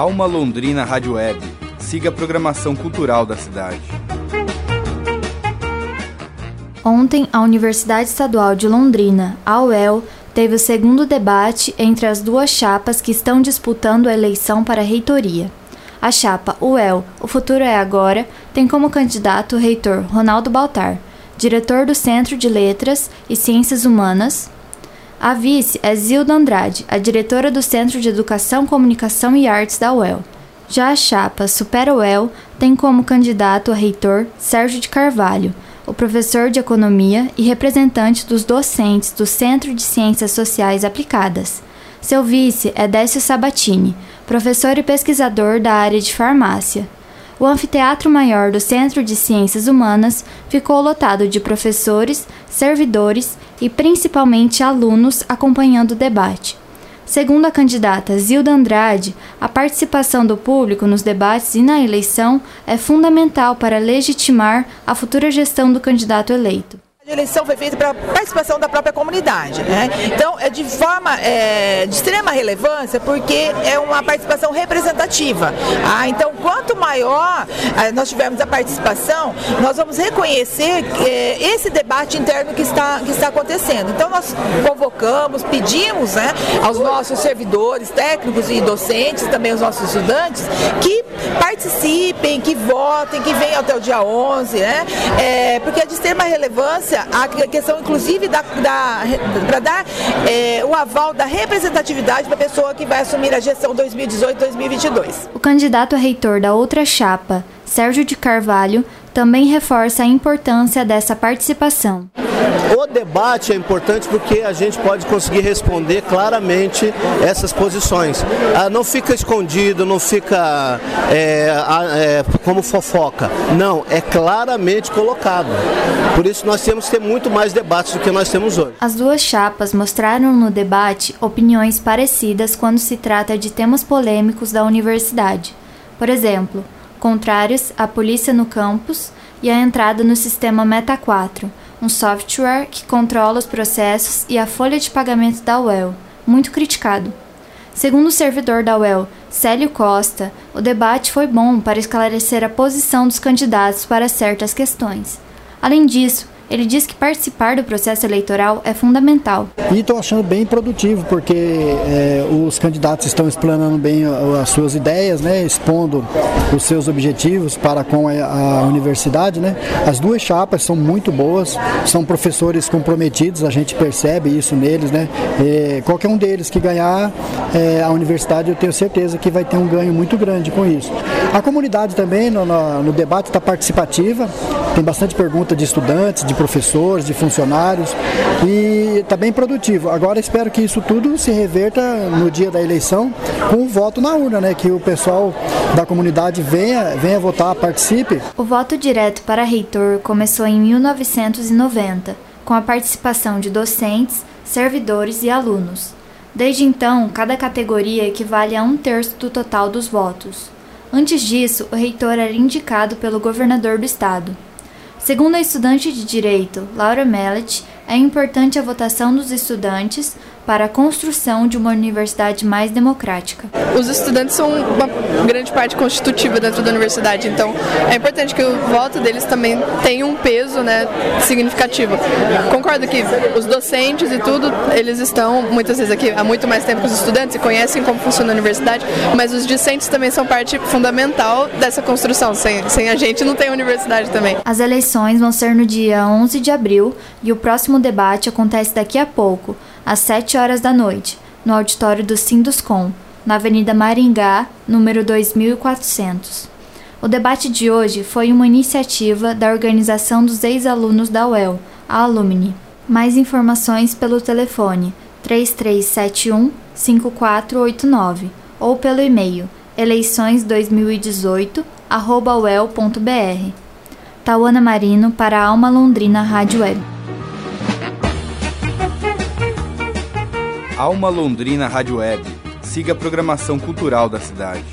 Alma Londrina Rádio Web. Siga a programação cultural da cidade. Ontem, a Universidade Estadual de Londrina, a UEL, teve o segundo debate entre as duas chapas que estão disputando a eleição para a reitoria. A chapa UEL, O Futuro é Agora, tem como candidato o reitor Ronaldo Baltar, diretor do Centro de Letras e Ciências Humanas. A vice é Zilda Andrade, a diretora do Centro de Educação, Comunicação e Artes da UEL. Já a chapa Supera UEL tem como candidato a reitor Sérgio de Carvalho, o professor de economia e representante dos docentes do Centro de Ciências Sociais Aplicadas. Seu vice é Décio Sabatini, professor e pesquisador da área de farmácia. O anfiteatro maior do Centro de Ciências Humanas ficou lotado de professores, servidores e principalmente alunos acompanhando o debate. Segundo a candidata Zilda Andrade, a participação do público nos debates e na eleição é fundamental para legitimar a futura gestão do candidato eleito. Eleição foi feita para participação da própria comunidade, né? Então é de forma é, de extrema relevância porque é uma participação representativa. Ah, então quanto maior é, nós tivermos a participação, nós vamos reconhecer é, esse debate interno que está que está acontecendo. Então nós convocamos, pedimos, né, aos nossos servidores, técnicos e docentes, também os nossos estudantes, que participem, que votem, que venham até o dia 11, né? É, porque é de extrema relevância a questão, inclusive, da, da para dar é, o aval da representatividade para a pessoa que vai assumir a gestão 2018-2022. O candidato a reitor da outra chapa, Sérgio de Carvalho, também reforça a importância dessa participação. O debate é importante porque a gente pode conseguir responder claramente essas posições. Ah, não fica escondido, não fica é, é, como fofoca. Não, é claramente colocado. Por isso nós temos que ter muito mais debates do que nós temos hoje. As duas chapas mostraram no debate opiniões parecidas quando se trata de temas polêmicos da universidade. Por exemplo, contrários à polícia no campus e à entrada no sistema Meta 4, um software que controla os processos e a folha de pagamento da UEL, muito criticado. Segundo o servidor da UEL, Célio Costa, o debate foi bom para esclarecer a posição dos candidatos para certas questões. Além disso, ele diz que participar do processo eleitoral é fundamental. E estou achando bem produtivo, porque é, os candidatos estão explanando bem as suas ideias, né, expondo os seus objetivos para com a, universidade. Né. As duas chapas são muito boas, são professores comprometidos, a gente percebe isso neles. Né. É, qualquer um deles que ganhar é, a universidade, eu tenho certeza que vai ter um ganho muito grande com isso. A comunidade também no, no, no debate está participativa, tem bastante pergunta de estudantes, de professores, de funcionários e está bem produtivo. Agora espero que isso tudo se reverta no dia da eleição com o voto na urna, né? Que o pessoal da comunidade venha, venha votar, participe. O voto direto para reitor começou em 1990, com a participação de docentes, servidores e alunos. Desde então, cada categoria equivale a um terço do total dos votos. Antes disso, o reitor era indicado pelo governador do estado. Segundo a estudante de direito Laura Mellet, é importante a votação dos estudantes para a construção de uma universidade mais democrática. Os estudantes são uma grande parte constitutiva dentro da universidade, então é importante que o voto deles também tenha um peso né, significativo. Concordo que os docentes e tudo, eles estão muitas vezes aqui há muito mais tempo que os estudantes e conhecem como funciona a universidade, mas os discentes também são parte fundamental dessa construção. Sem, sem a gente não tem universidade também. As eleições vão ser no dia 11 de abril e o próximo debate acontece daqui a pouco às 7 horas da noite, no auditório do Sinduscom, na Avenida Maringá, número 2400. O debate de hoje foi uma iniciativa da organização dos ex-alunos da UEL, a Alumni. Mais informações pelo telefone 3371 5489 ou pelo e-mail eleições2018@uel.br. Tauana Marino para a Alma Londrina Rádio Web. Alma Londrina Rádio Web. Siga a programação cultural da cidade.